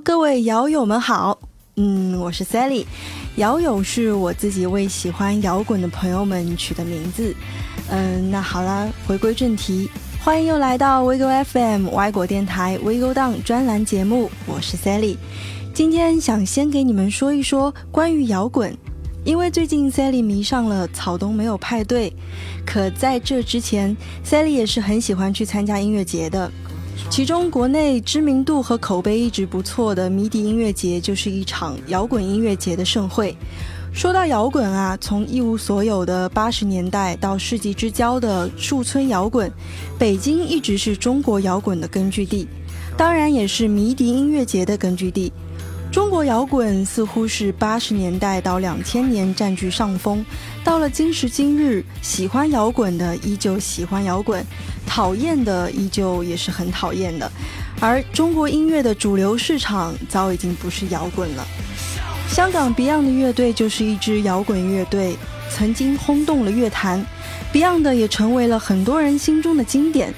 各位摇友们好，嗯，我是 Sally，摇友是我自己为喜欢摇滚的朋友们取的名字。嗯，那好啦，回归正题，欢迎又来到 WeGo FM 外国电台 WeGo Down 专栏节目，我是 Sally。今天想先给你们说一说关于摇滚，因为最近 Sally 迷上了草东没有派对，可在这之前，Sally 也是很喜欢去参加音乐节的。其中，国内知名度和口碑一直不错的迷笛音乐节，就是一场摇滚音乐节的盛会。说到摇滚啊，从一无所有的八十年代到世纪之交的树村摇滚，北京一直是中国摇滚的根据地，当然也是迷笛音乐节的根据地。中国摇滚似乎是八十年代到两千年占据上风，到了今时今日，喜欢摇滚的依旧喜欢摇滚，讨厌的依旧也是很讨厌的。而中国音乐的主流市场早已经不是摇滚了。香港 Beyond 的乐队就是一支摇滚乐队，曾经轰动了乐坛，Beyond 也成为了很多人心中的经典。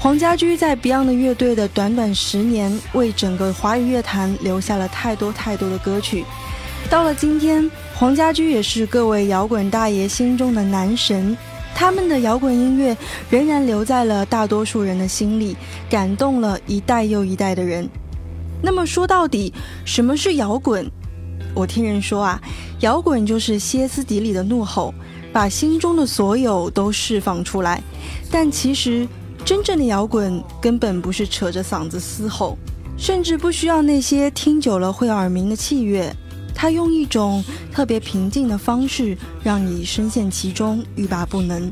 黄家驹在 Beyond 乐队的短短十年，为整个华语乐坛留下了太多太多的歌曲。到了今天，黄家驹也是各位摇滚大爷心中的男神，他们的摇滚音乐仍然留在了大多数人的心里，感动了一代又一代的人。那么说到底，什么是摇滚？我听人说啊，摇滚就是歇斯底里的怒吼，把心中的所有都释放出来。但其实。真正的摇滚根本不是扯着嗓子嘶吼，甚至不需要那些听久了会耳鸣的器乐，他用一种特别平静的方式让你深陷其中，欲罢不能。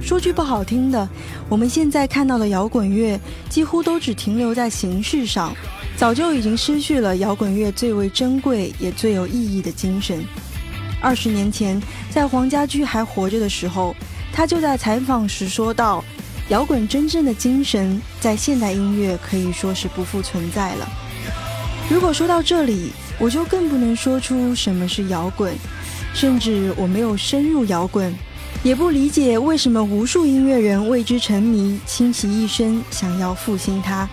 说句不好听的，我们现在看到的摇滚乐几乎都只停留在形式上，早就已经失去了摇滚乐最为珍贵也最有意义的精神。二十年前，在黄家驹还活着的时候，他就在采访时说道。摇滚真正的精神，在现代音乐可以说是不复存在了。如果说到这里，我就更不能说出什么是摇滚，甚至我没有深入摇滚，也不理解为什么无数音乐人为之沉迷，倾其一生想要复兴它。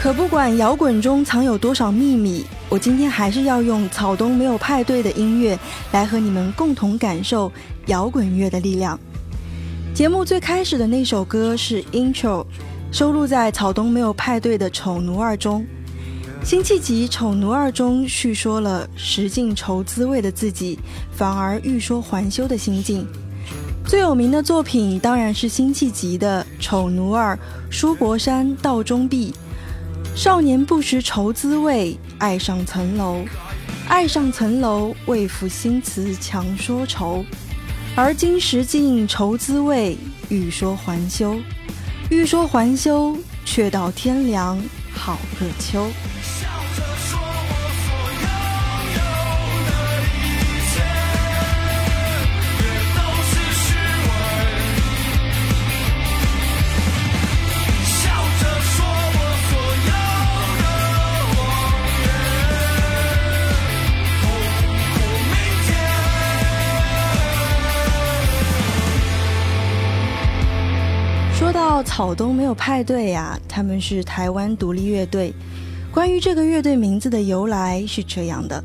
可不管摇滚中藏有多少秘密，我今天还是要用草东没有派对的音乐来和你们共同感受摇滚乐的力量。节目最开始的那首歌是 Intro，收录在草东没有派对的《丑奴二》中。辛弃疾《丑奴二》中叙说了食尽愁滋味的自己，反而欲说还休的心境。最有名的作品当然是辛弃疾的《丑奴二》：书博山道中壁，少年不识愁滋味，爱上层楼，爱上层楼，为赋新词强说愁。而今识尽愁滋味，欲说还休，欲说还休，却道天凉好个秋。草东没有派对呀，他们是台湾独立乐队。关于这个乐队名字的由来是这样的：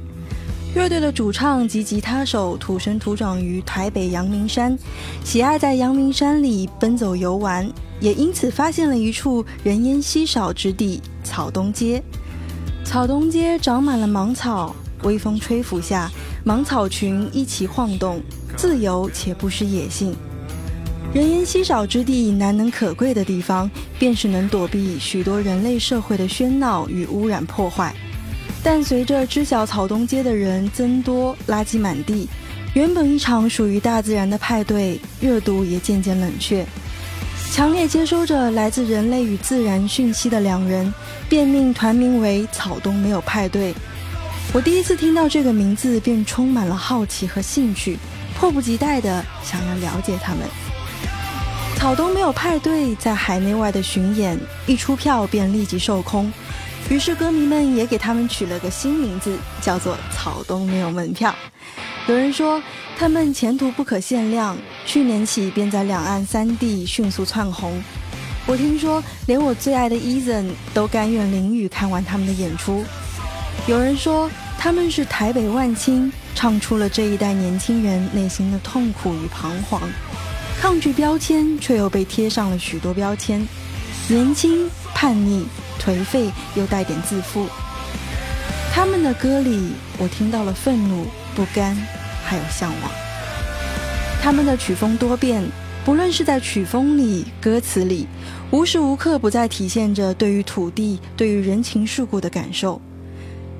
乐队的主唱及吉他手土生土长于台北阳明山，喜爱在阳明山里奔走游玩，也因此发现了一处人烟稀少之地——草东街。草东街长满了芒草，微风吹拂下，芒草群一起晃动，自由且不失野性。人烟稀少之地，难能可贵的地方，便是能躲避许多人类社会的喧闹与污染破坏。但随着知晓草东街的人增多，垃圾满地，原本一场属于大自然的派对，热度也渐渐冷却。强烈接收着来自人类与自然讯息的两人，便命团名为草东没有派对。我第一次听到这个名字，便充满了好奇和兴趣，迫不及待地想要了解他们。草东没有派对，在海内外的巡演，一出票便立即售空。于是歌迷们也给他们取了个新名字，叫做“草东没有门票”。有人说他们前途不可限量，去年起便在两岸三地迅速窜红。我听说连我最爱的 Eason 都甘愿淋雨看完他们的演出。有人说他们是台北万青，唱出了这一代年轻人内心的痛苦与彷徨，抗拒标签却又被贴上了许多标签，年轻、叛逆、颓废又带点自负。他们的歌里，我听到了愤怒、不甘，还有向往。他们的曲风多变。不论是在曲风里、歌词里，无时无刻不在体现着对于土地、对于人情世故的感受。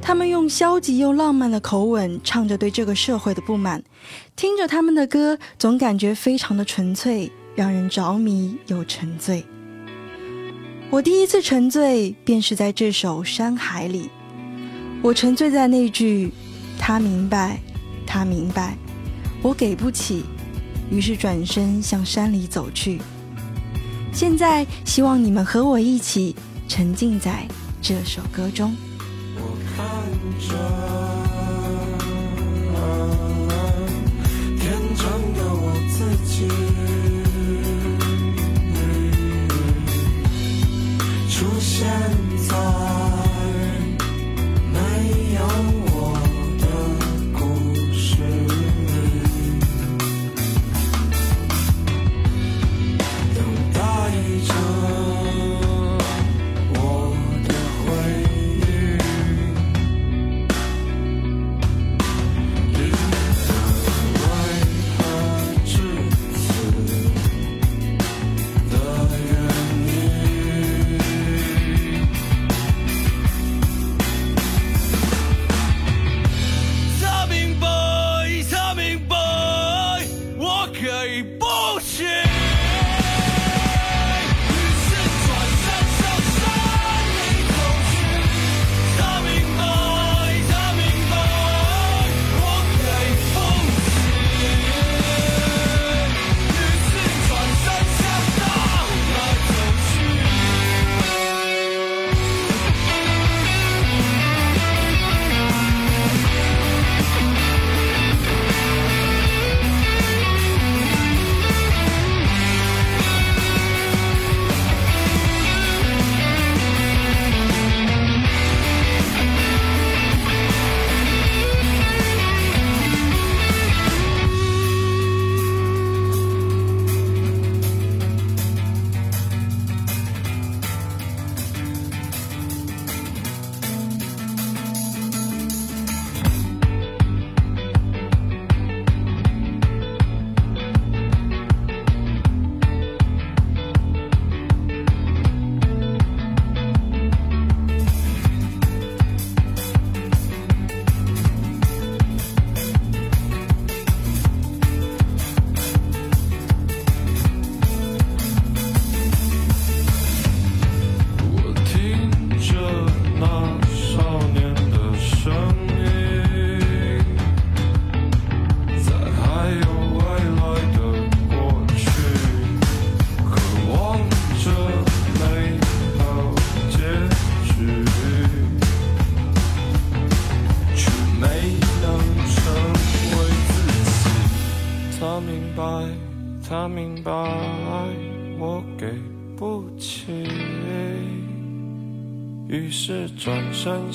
他们用消极又浪漫的口吻唱着对这个社会的不满，听着他们的歌，总感觉非常的纯粹，让人着迷又沉醉。我第一次沉醉，便是在这首《山海》里。我沉醉在那句：“他明白，他明白，我给不起。”于是转身向山里走去。现在，希望你们和我一起沉浸在这首歌中。看着。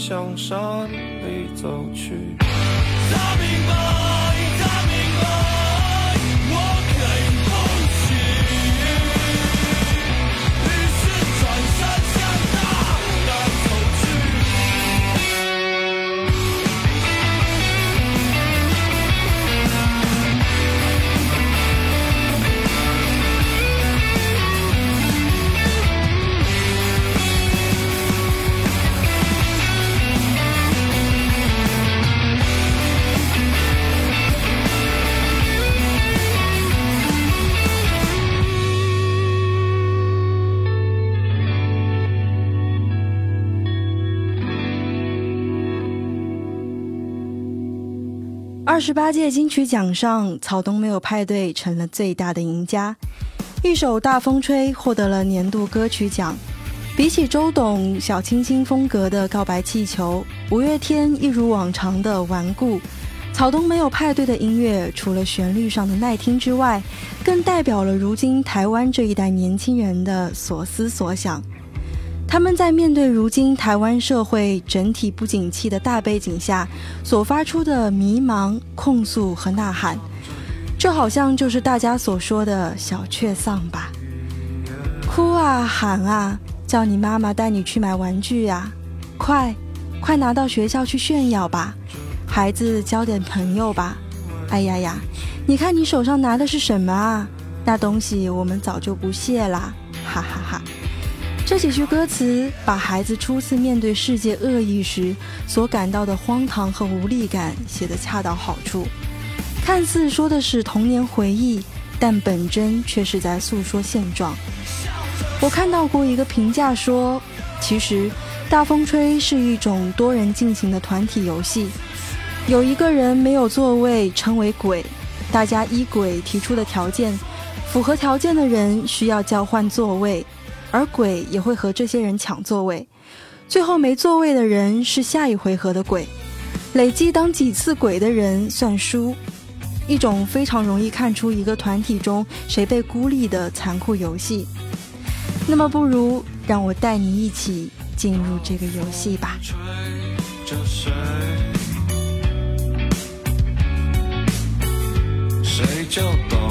向山。二十八届金曲奖上，草东没有派对成了最大的赢家。一首《大风吹》获得了年度歌曲奖。比起周董小清新风格的《告白气球》，五月天一如往常的顽固。草东没有派对的音乐，除了旋律上的耐听之外，更代表了如今台湾这一代年轻人的所思所想。他们在面对如今台湾社会整体不景气的大背景下所发出的迷茫、控诉和呐喊，这好像就是大家所说的小确丧吧？哭啊，喊啊，叫你妈妈带你去买玩具呀！快，快拿到学校去炫耀吧！孩子交点朋友吧！哎呀呀，你看你手上拿的是什么啊？那东西我们早就不屑啦！哈哈哈。这几句歌词把孩子初次面对世界恶意时所感到的荒唐和无力感写得恰到好处，看似说的是童年回忆，但本真却是在诉说现状。我看到过一个评价说，其实大风吹是一种多人进行的团体游戏，有一个人没有座位称为鬼，大家依鬼提出的条件，符合条件的人需要交换座位。而鬼也会和这些人抢座位，最后没座位的人是下一回合的鬼。累计当几次鬼的人算输，一种非常容易看出一个团体中谁被孤立的残酷游戏。那么，不如让我带你一起进入这个游戏吧。谁就懂。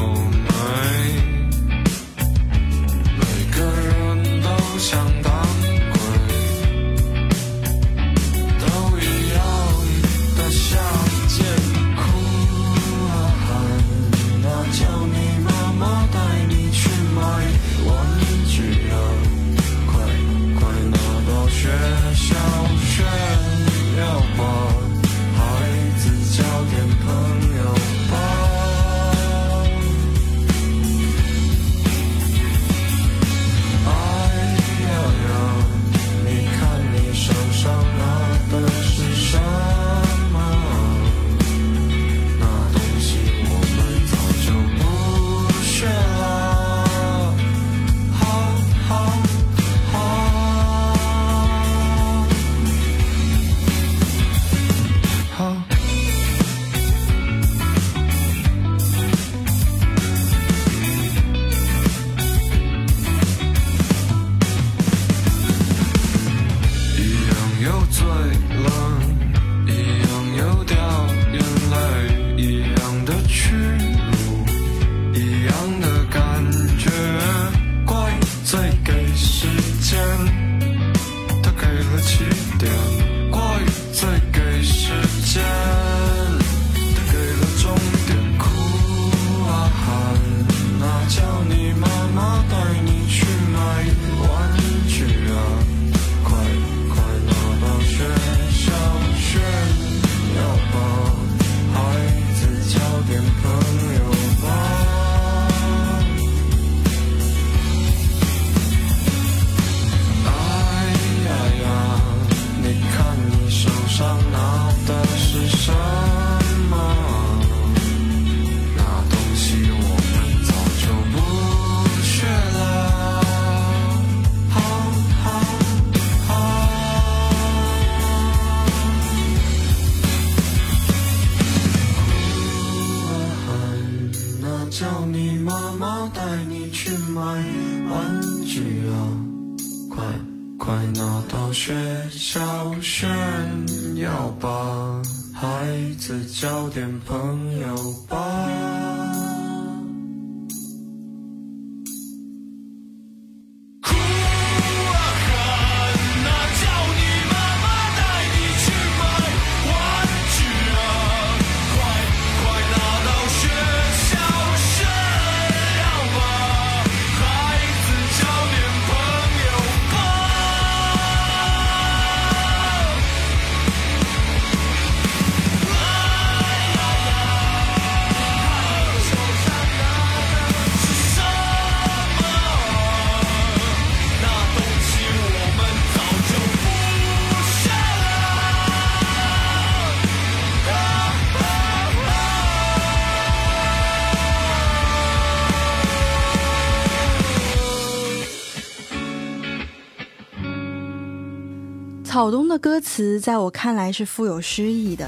草东的歌词在我看来是富有诗意的，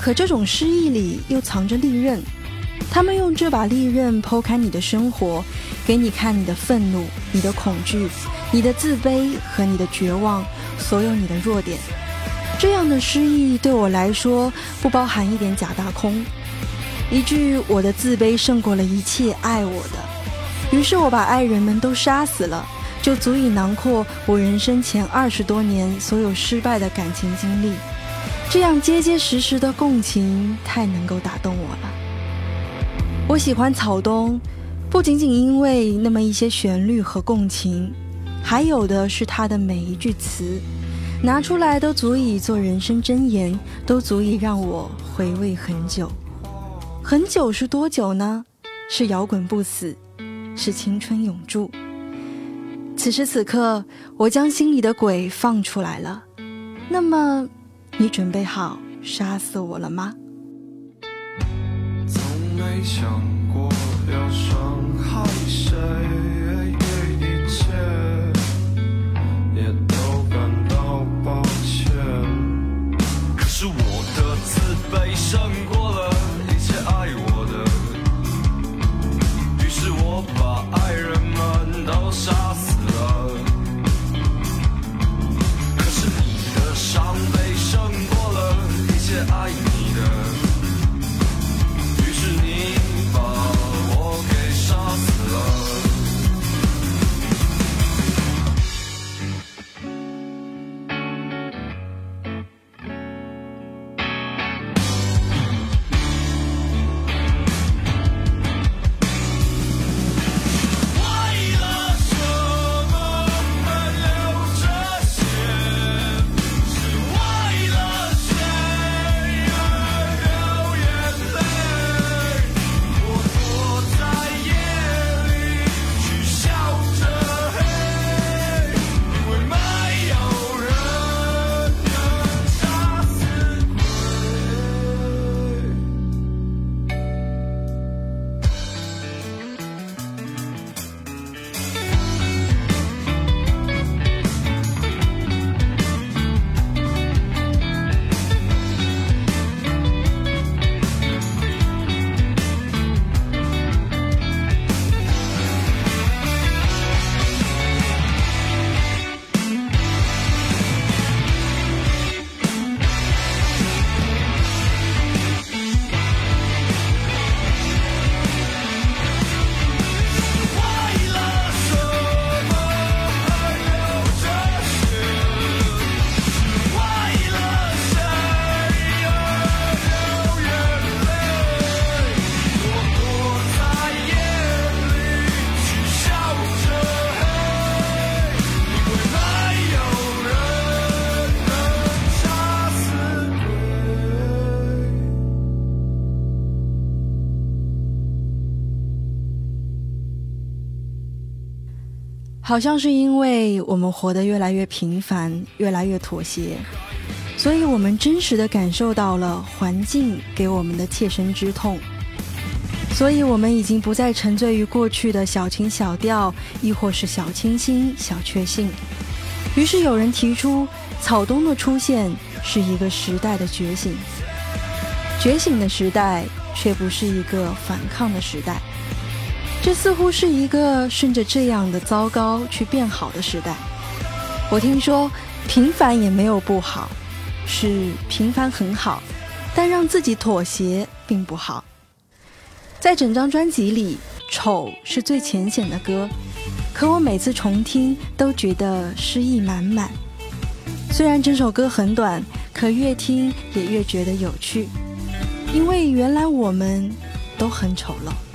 可这种诗意里又藏着利刃。他们用这把利刃剖开你的生活，给你看你的愤怒、你的恐惧、你的自卑和你的绝望，所有你的弱点。这样的诗意对我来说不包含一点假大空。一句“我的自卑胜过了一切爱我的”，于是我把爱人们都杀死了，就足以囊括我人生前二十多年所有失败的感情经历。这样结结实实的共情，太能够打动我了。我喜欢草东，不仅仅因为那么一些旋律和共情，还有的是他的每一句词。拿出来都足以做人生箴言，都足以让我回味很久。很久是多久呢？是摇滚不死，是青春永驻。此时此刻，我将心里的鬼放出来了。那么，你准备好杀死我了吗？从没想过要伤害谁。好像是因为我们活得越来越平凡，越来越妥协，所以我们真实的感受到了环境给我们的切身之痛。所以我们已经不再沉醉于过去的小情小调，亦或是小清新、小确幸。于是有人提出，草东的出现是一个时代的觉醒，觉醒的时代，却不是一个反抗的时代。这似乎是一个顺着这样的糟糕去变好的时代。我听说平凡也没有不好，是平凡很好，但让自己妥协并不好。在整张专辑里，《丑》是最浅显的歌，可我每次重听都觉得诗意满满。虽然整首歌很短，可越听也越觉得有趣，因为原来我们都很丑陋。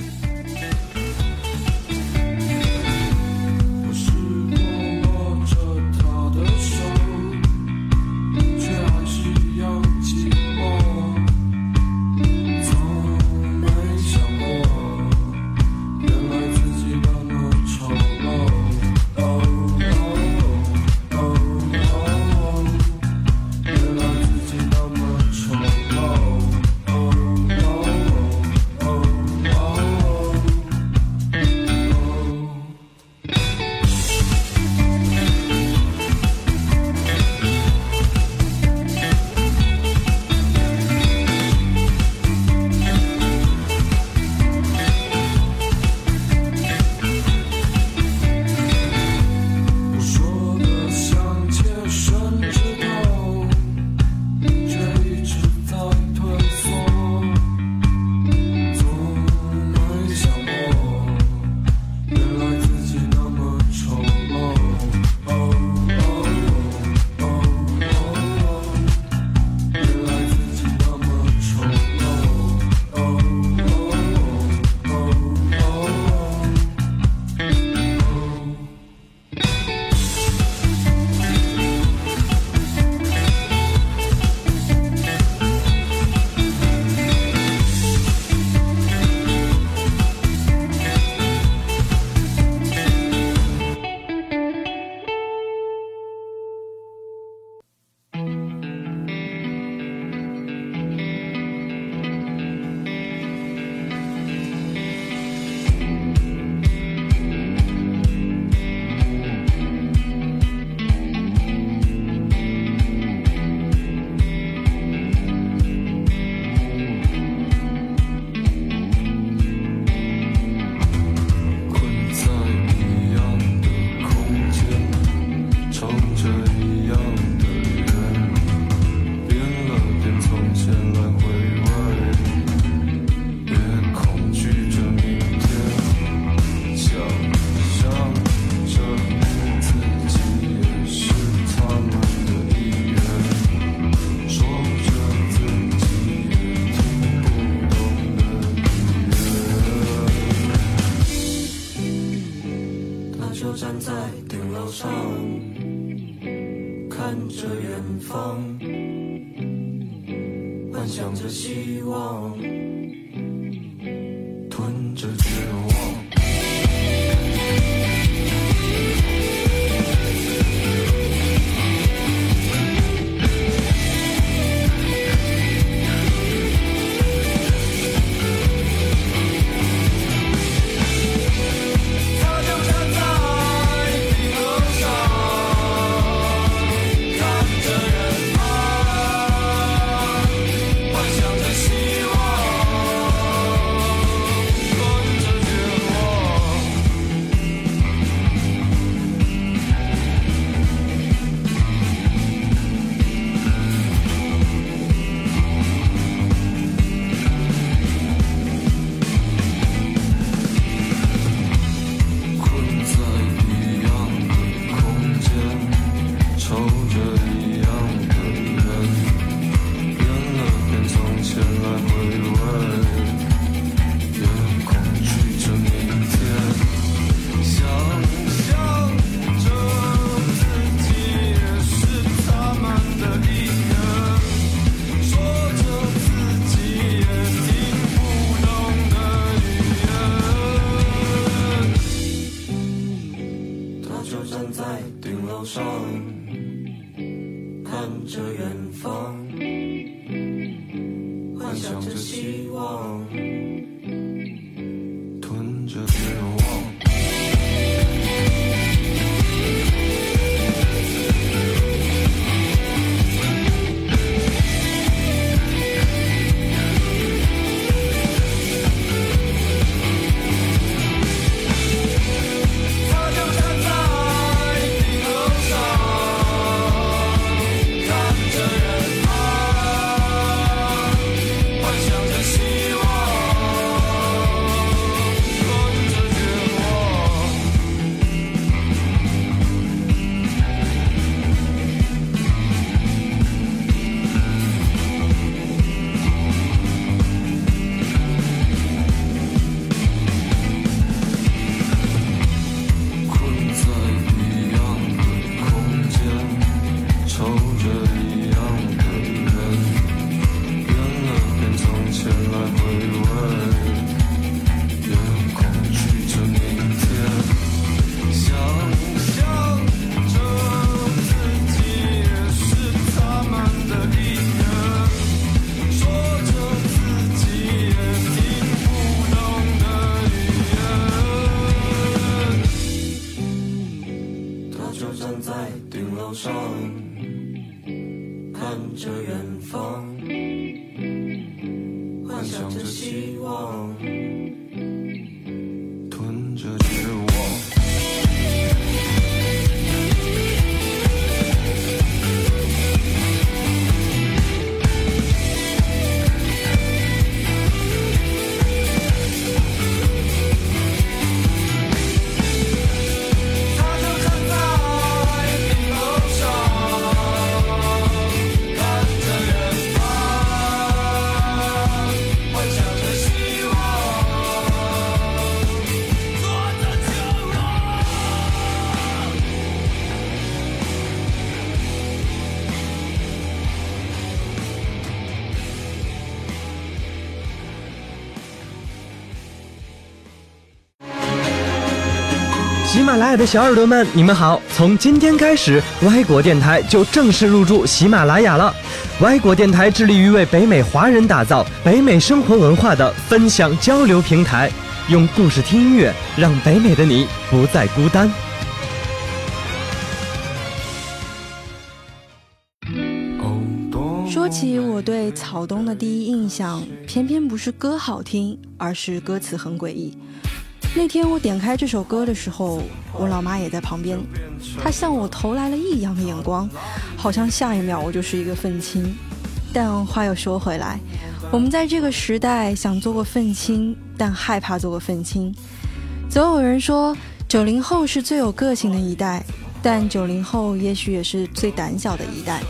马拉雅的小耳朵们，你们好！从今天开始，歪果电台就正式入驻喜马拉雅了。歪果电台致力于为北美华人打造北美生活文化的分享交流平台，用故事听音乐，让北美的你不再孤单。说起我对草东的第一印象，偏偏不是歌好听，而是歌词很诡异。那天我点开这首歌的时候，我老妈也在旁边，她向我投来了异样的眼光，好像下一秒我就是一个愤青。但话又说回来，我们在这个时代想做个愤青，但害怕做个愤青。总有人说，九零后是最有个性的一代，但九零后也许也是最胆小的一代。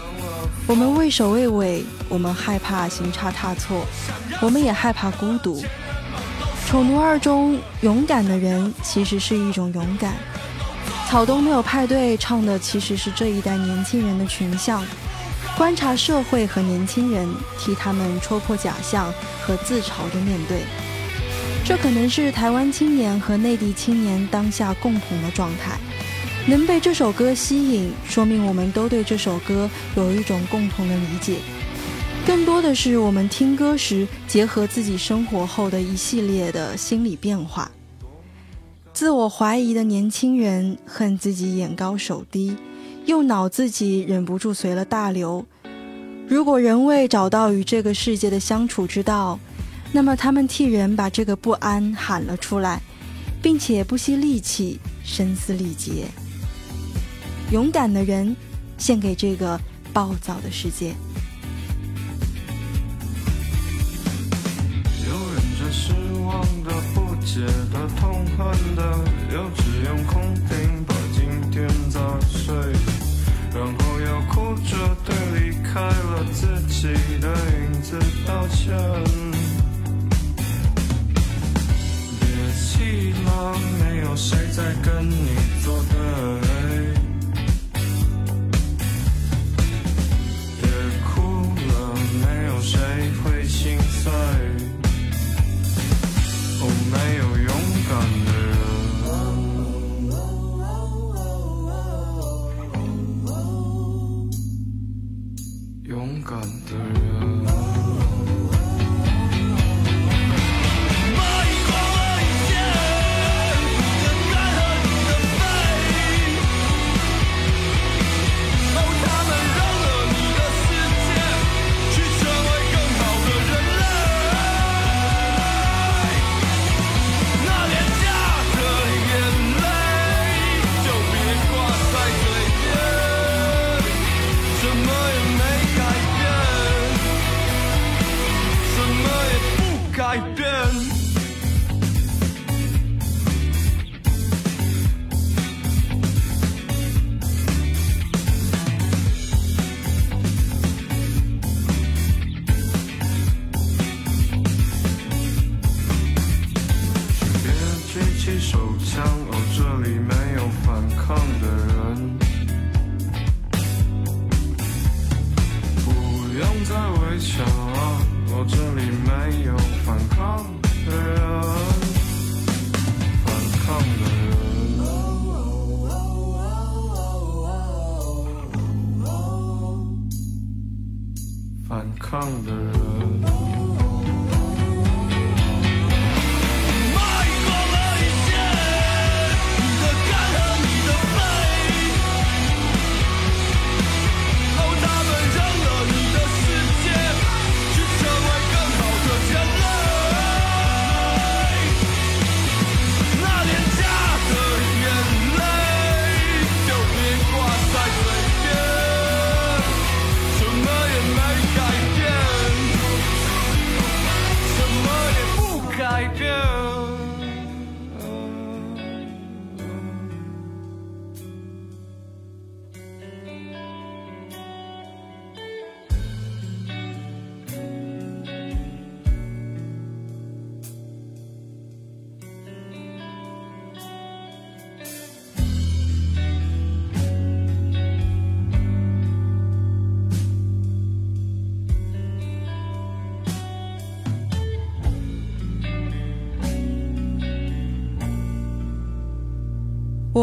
我们畏首畏尾，我们害怕行差踏错，我们也害怕孤独。《丑奴二》中勇敢的人其实是一种勇敢，草东没有派对唱的其实是这一代年轻人的群像，观察社会和年轻人，替他们戳破假象和自嘲的面对。这可能是台湾青年和内地青年当下共同的状态。能被这首歌吸引，说明我们都对这首歌有一种共同的理解。更多的是我们听歌时结合自己生活后的一系列的心理变化。自我怀疑的年轻人恨自己眼高手低，又恼自己忍不住随了大流。如果仍未找到与这个世界的相处之道，那么他们替人把这个不安喊了出来，并且不惜力气声嘶力竭。勇敢的人，献给这个暴躁的世界。忘的、不解的、痛恨的，又只用空瓶把今天砸碎，然后又哭着对离开了自己的影子道歉。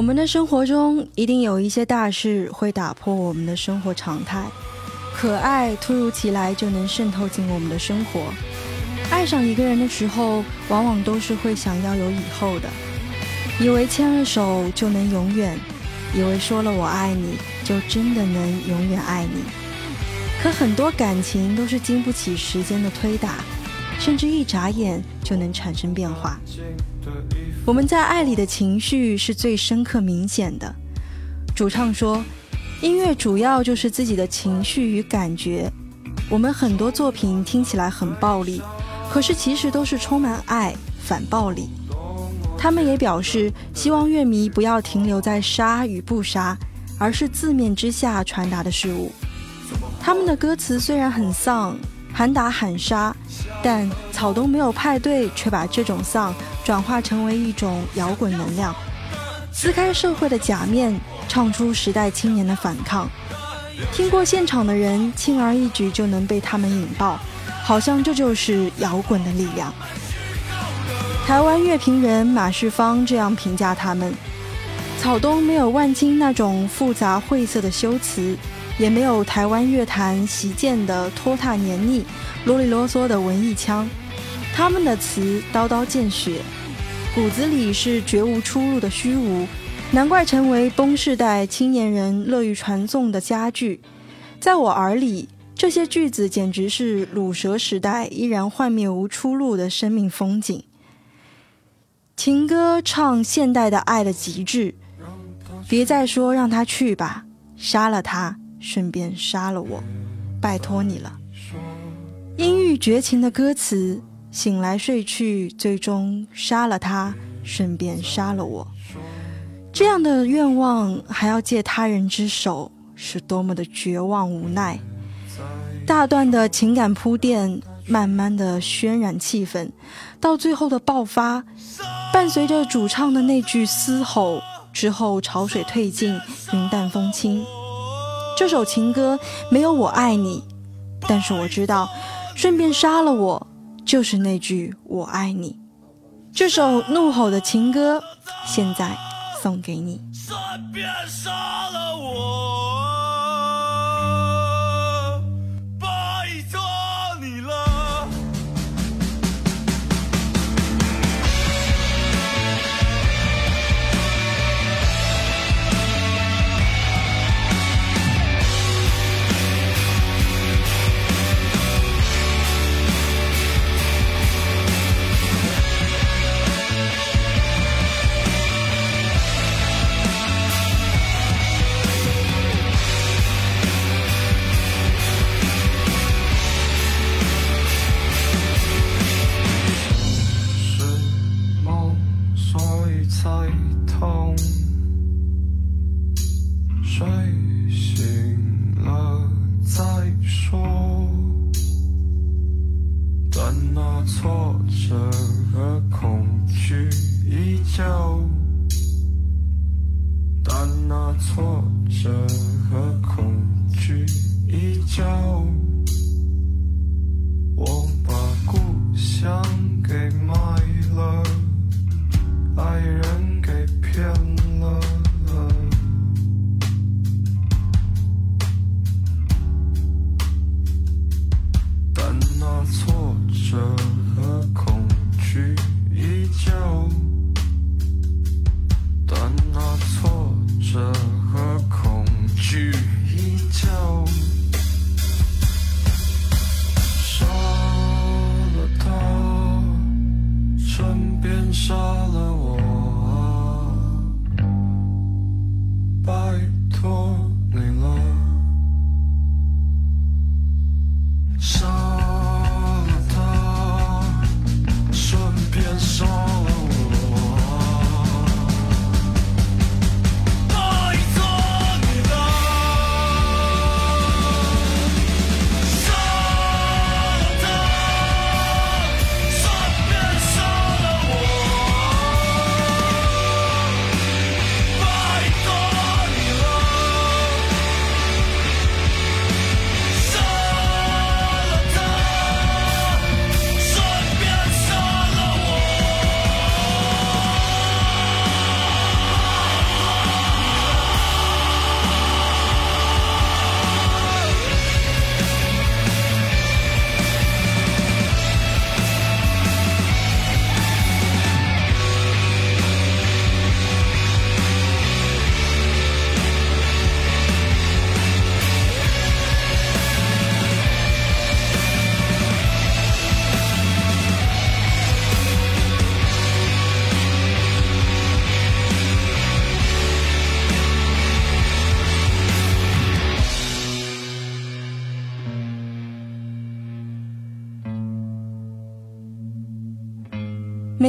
我们的生活中一定有一些大事会打破我们的生活常态，可爱突如其来就能渗透进我们的生活。爱上一个人的时候，往往都是会想要有以后的，以为牵了手就能永远，以为说了我爱你就真的能永远爱你。可很多感情都是经不起时间的推打，甚至一眨眼就能产生变化。我们在爱里的情绪是最深刻明显的。主唱说，音乐主要就是自己的情绪与感觉。我们很多作品听起来很暴力，可是其实都是充满爱、反暴力。他们也表示，希望乐迷不要停留在杀与不杀，而是字面之下传达的事物。他们的歌词虽然很丧，喊打喊杀，但草东没有派对却把这种丧转化成为一种摇滚能量。撕开社会的假面，唱出时代青年的反抗。听过现场的人，轻而易举就能被他们引爆，好像这就是摇滚的力量。台湾乐评人马世芳这样评价他们：草东没有万青那种复杂晦涩的修辞，也没有台湾乐坛习见的拖沓黏腻、啰里啰嗦的文艺腔。他们的词刀刀见血，骨子里是绝无出路的虚无，难怪成为崩世代青年人乐于传颂的佳句。在我耳里，这些句子简直是鲁蛇时代依然幻灭无出路的生命风景。情歌唱现代的爱的极致，别再说让他去吧，杀了他，顺便杀了我，拜托你了。阴郁绝情的歌词，醒来睡去，最终杀了他，顺便杀了我。这样的愿望还要借他人之手，是多么的绝望无奈。大段的情感铺垫，慢慢的渲染气氛，到最后的爆发。伴随着主唱的那句嘶吼之后，潮水退尽，云淡风轻。这首情歌没有我爱你，但是我知道，顺便杀了我，就是那句我爱你。这首怒吼的情歌，现在送给你。惧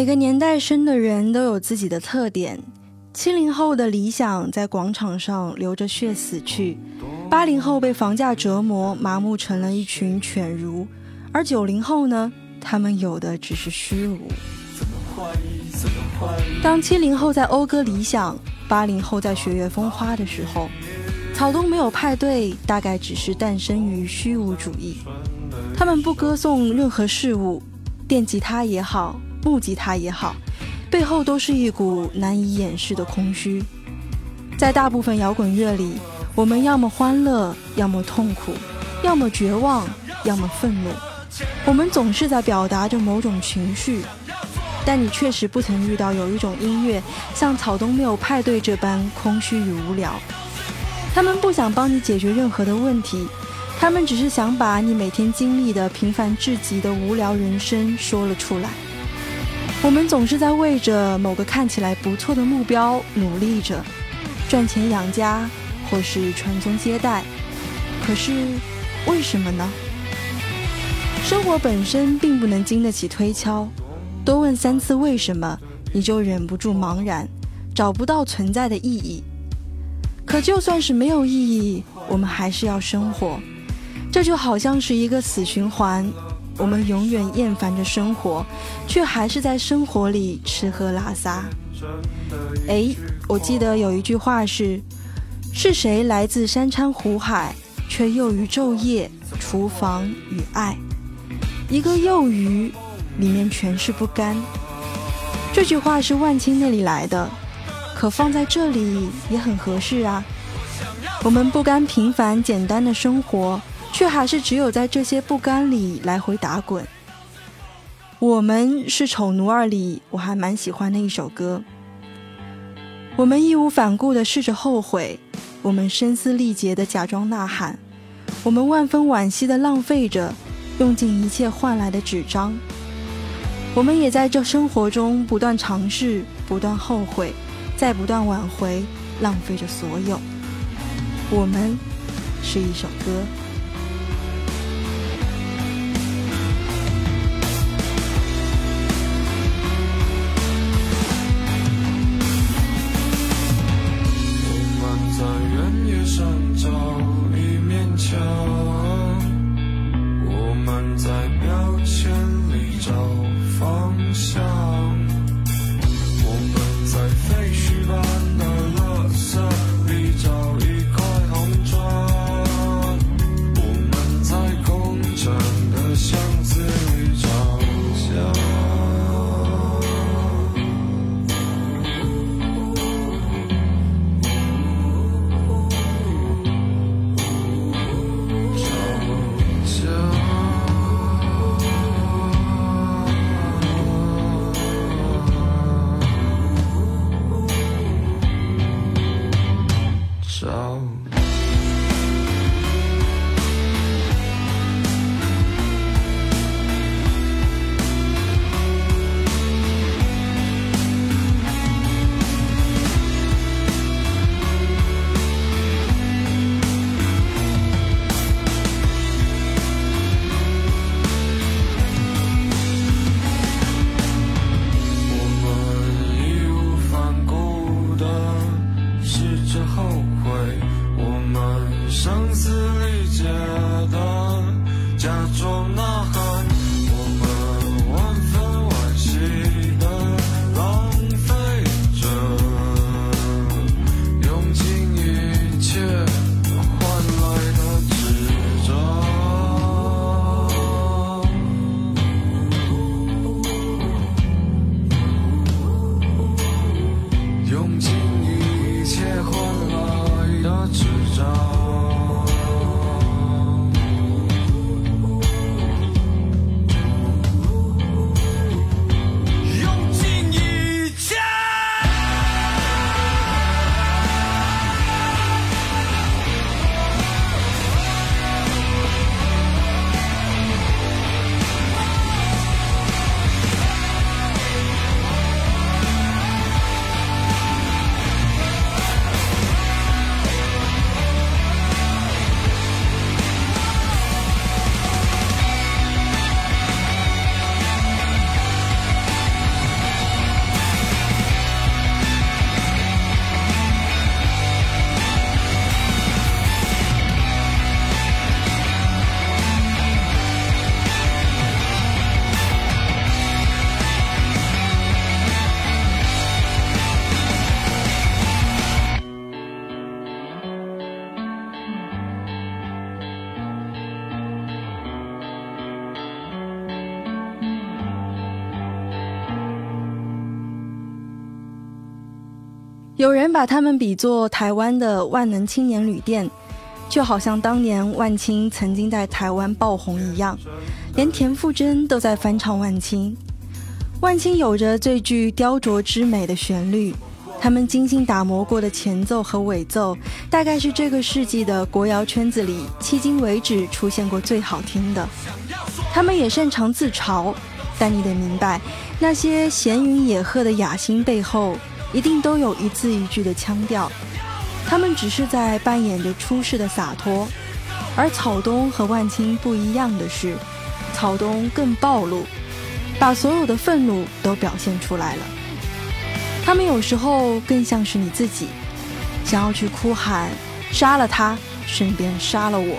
每个年代生的人都有自己的特点。七零后的理想在广场上流着血死去，八零后被房价折磨，麻木成了一群犬儒，而九零后呢，他们有的只是虚无。当七零后在讴歌理想，八零后在雪月风花的时候，草东没有派对，大概只是诞生于虚无主义。他们不歌颂任何事物，电吉他也好，不及他也好，背后都是一股难以掩饰的空虚。在大部分摇滚乐里，我们要么欢乐，要么痛苦，要么绝望，要么愤怒。我们总是在表达着某种情绪。但你确实不曾遇到有一种音乐像草东没有派对这般空虚与无聊。他们不想帮你解决任何的问题，他们只是想把你每天经历的平凡至极的无聊人生说了出来。我们总是在为着某个看起来不错的目标努力着，赚钱养家，或是传宗接代。可是，为什么呢？生活本身并不能经得起推敲。多问三次为什么，你就忍不住茫然，找不到存在的意义。可就算是没有意义，我们还是要生活。这就好像是一个死循环，我们永远厌烦着生活，却还是在生活里吃喝拉撒。哎，我记得有一句话是：是谁来自山川湖海，却囿于昼夜、厨房与爱？一个囿于。里面全是不甘。这句话是万青那里来的，可放在这里也很合适啊。我们不甘平凡简单的生活，却还是只有在这些不甘里来回打滚。我们是《丑奴儿》里我还蛮喜欢的一首歌。我们义无反顾地试着后悔，我们声嘶力竭地假装呐喊，我们万分惋惜地浪费着，用尽一切换来的纸张。我们也在这生活中不断尝试，不断后悔，再不断挽回，浪费着所有。我们是一首歌。有人把他们比作台湾的万能青年旅店，就好像当年万青曾经在台湾爆红一样，连田馥甄都在翻唱万青。万青有着最具雕琢之美的旋律，他们精心打磨过的前奏和尾奏，大概是这个世纪的国谣圈子里迄今为止出现过最好听的。他们也擅长自嘲，但你得明白，那些闲云野鹤的雅兴背后。一定都有一字一句的腔调，他们只是在扮演着出世的洒脱，而草东和万青不一样的是，草东更暴露，把所有的愤怒都表现出来了。他们有时候更像是你自己，想要去哭喊杀了他，顺便杀了我。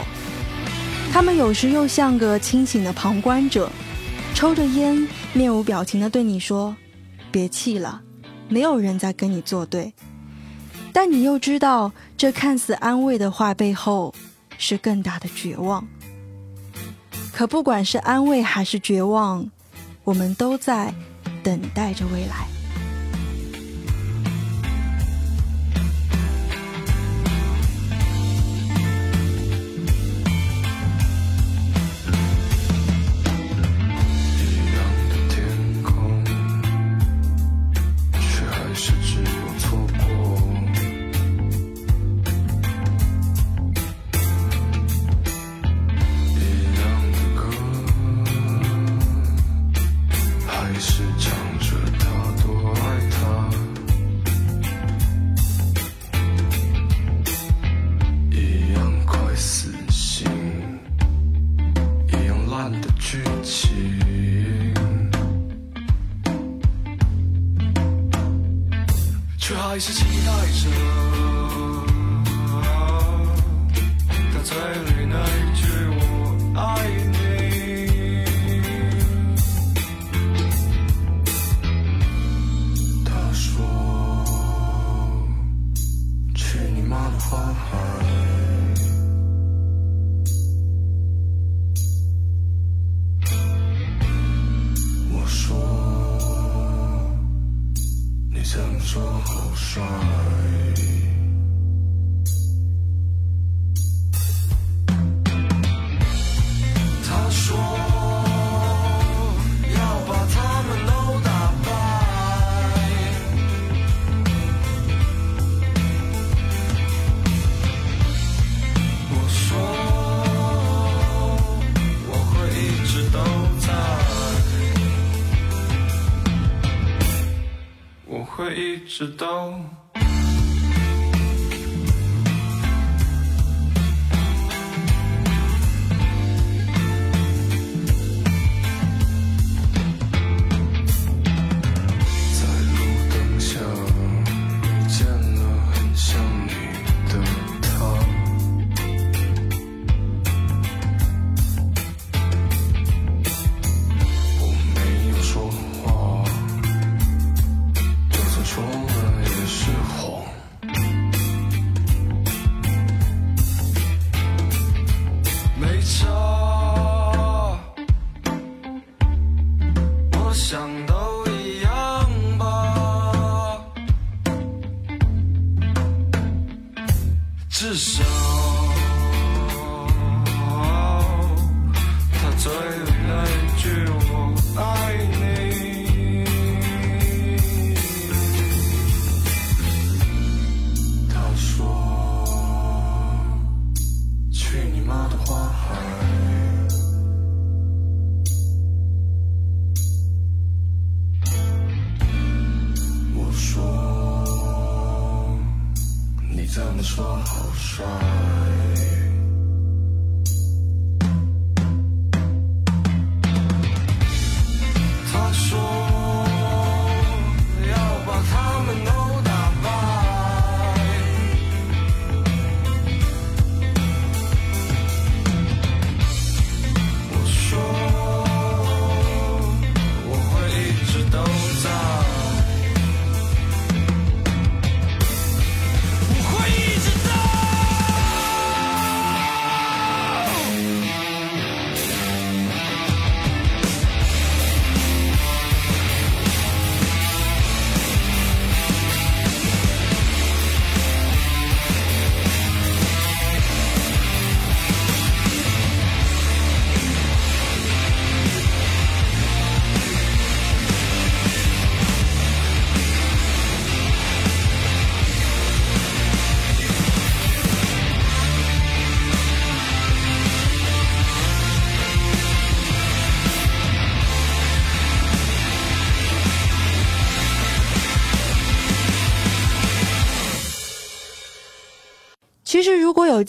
他们有时又像个清醒的旁观者，抽着烟，面无表情地对你说：“别气了。”没有人在跟你作对，但你又知道，这看似安慰的话背后是更大的绝望。可不管是安慰还是绝望，我们都在等待着未来。直到。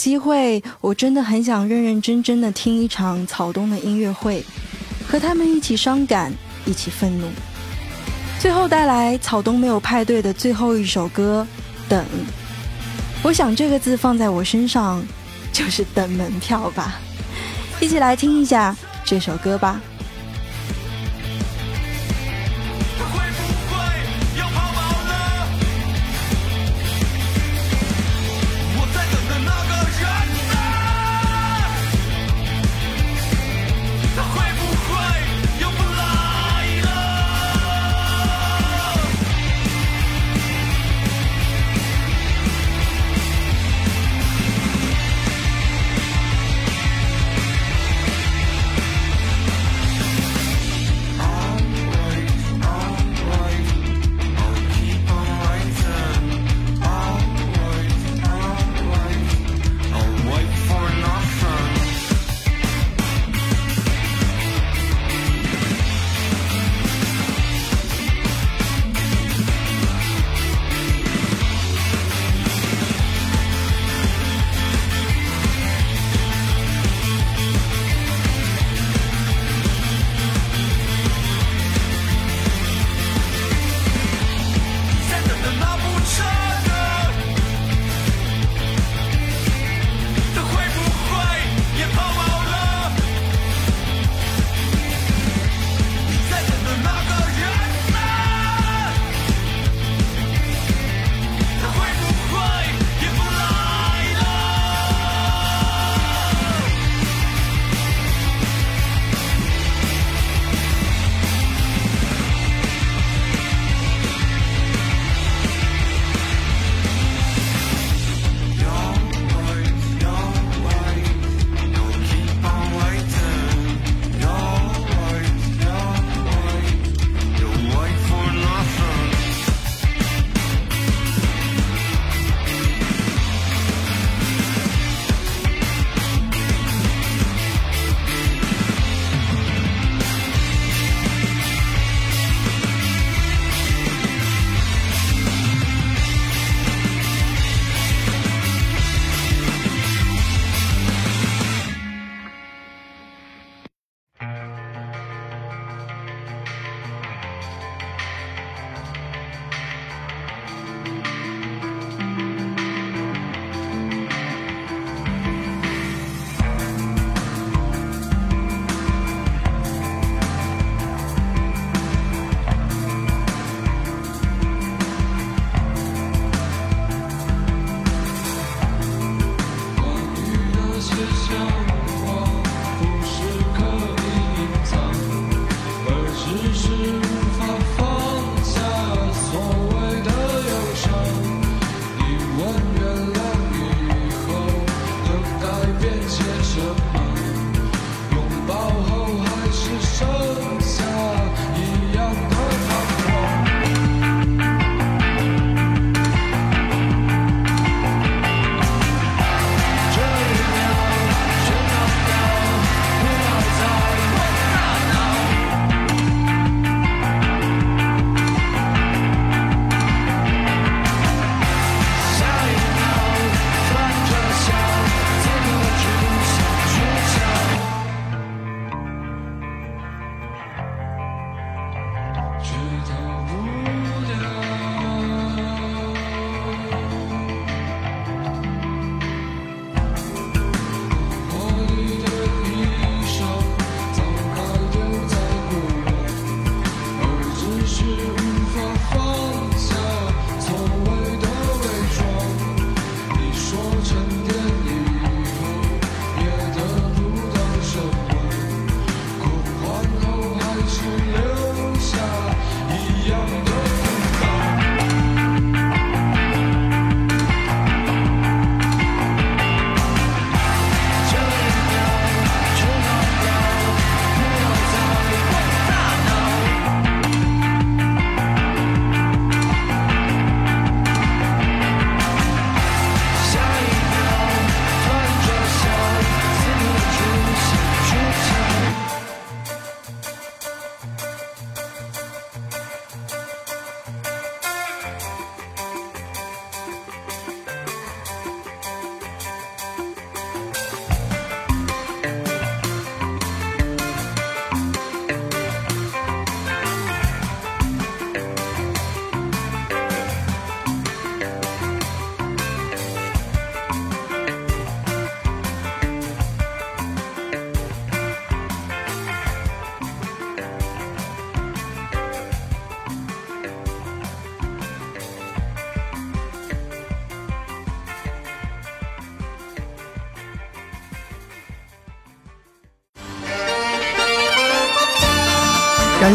机会，我真的很想认认真真的听一场草东的音乐会，和他们一起伤感，一起愤怒，最后带来草东没有派对的最后一首歌《等》。我想这个字放在我身上，就是等门票吧。一起来听一下这首歌吧。